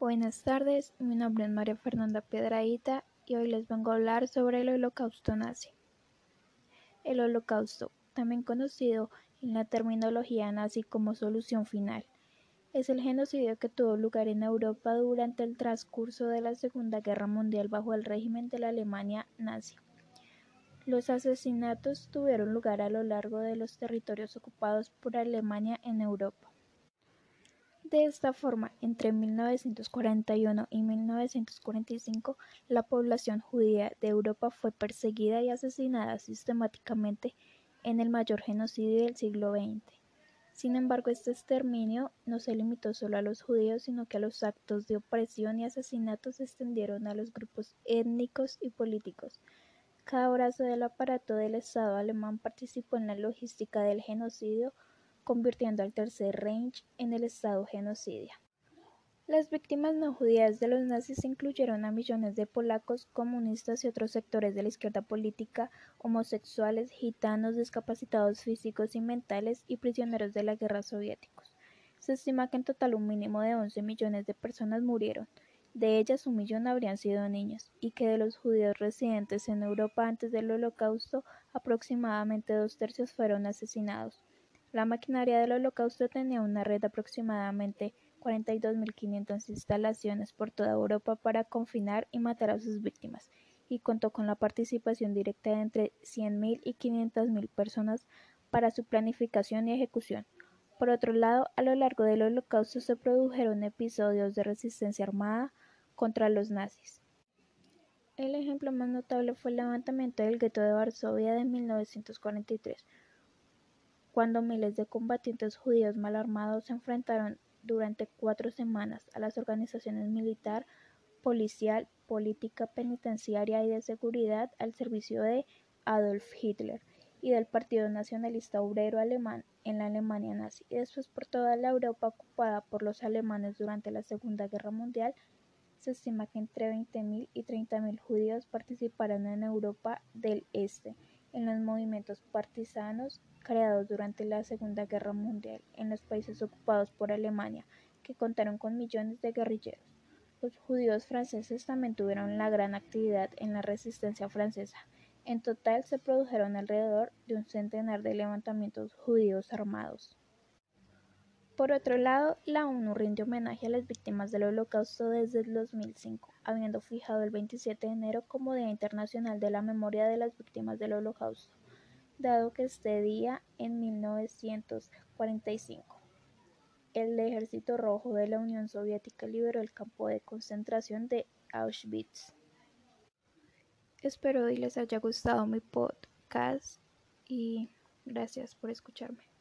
Buenas tardes, mi nombre es María Fernanda Piedrahita y hoy les vengo a hablar sobre el holocausto nazi. El holocausto, también conocido en la terminología nazi como solución final, es el genocidio que tuvo lugar en Europa durante el transcurso de la Segunda Guerra Mundial bajo el régimen de la Alemania nazi. Los asesinatos tuvieron lugar a lo largo de los territorios ocupados por Alemania en Europa. De esta forma, entre 1941 y 1945, la población judía de Europa fue perseguida y asesinada sistemáticamente en el mayor genocidio del siglo XX. Sin embargo, este exterminio no se limitó solo a los judíos, sino que los actos de opresión y asesinatos se extendieron a los grupos étnicos y políticos. Cada brazo del aparato del Estado alemán participó en la logística del genocidio convirtiendo al Tercer Reich en el Estado genocidia. Las víctimas no judías de los nazis incluyeron a millones de polacos, comunistas y otros sectores de la izquierda política, homosexuales, gitanos, discapacitados físicos y mentales y prisioneros de la guerra soviéticos. Se estima que en total un mínimo de 11 millones de personas murieron, de ellas un millón habrían sido niños, y que de los judíos residentes en Europa antes del Holocausto aproximadamente dos tercios fueron asesinados. La maquinaria del Holocausto tenía una red de aproximadamente 42.500 instalaciones por toda Europa para confinar y matar a sus víctimas, y contó con la participación directa de entre 100.000 y 500.000 personas para su planificación y ejecución. Por otro lado, a lo largo del Holocausto se produjeron episodios de resistencia armada contra los nazis. El ejemplo más notable fue el levantamiento del gueto de Varsovia de 1943, cuando miles de combatientes judíos mal armados se enfrentaron durante cuatro semanas a las organizaciones militar, policial, política penitenciaria y de seguridad al servicio de Adolf Hitler y del Partido Nacionalista Obrero Alemán en la Alemania nazi y después por toda la Europa ocupada por los alemanes durante la Segunda Guerra Mundial, se estima que entre 20.000 y 30.000 judíos participaron en Europa del Este en los movimientos partisanos creados durante la Segunda Guerra Mundial en los países ocupados por Alemania, que contaron con millones de guerrilleros. Los judíos franceses también tuvieron la gran actividad en la resistencia francesa. En total se produjeron alrededor de un centenar de levantamientos judíos armados. Por otro lado, la ONU rinde homenaje a las víctimas del Holocausto desde el 2005, habiendo fijado el 27 de enero como Día Internacional de la Memoria de las Víctimas del Holocausto, dado que este día, en 1945, el Ejército Rojo de la Unión Soviética liberó el campo de concentración de Auschwitz. Espero que les haya gustado mi podcast y gracias por escucharme.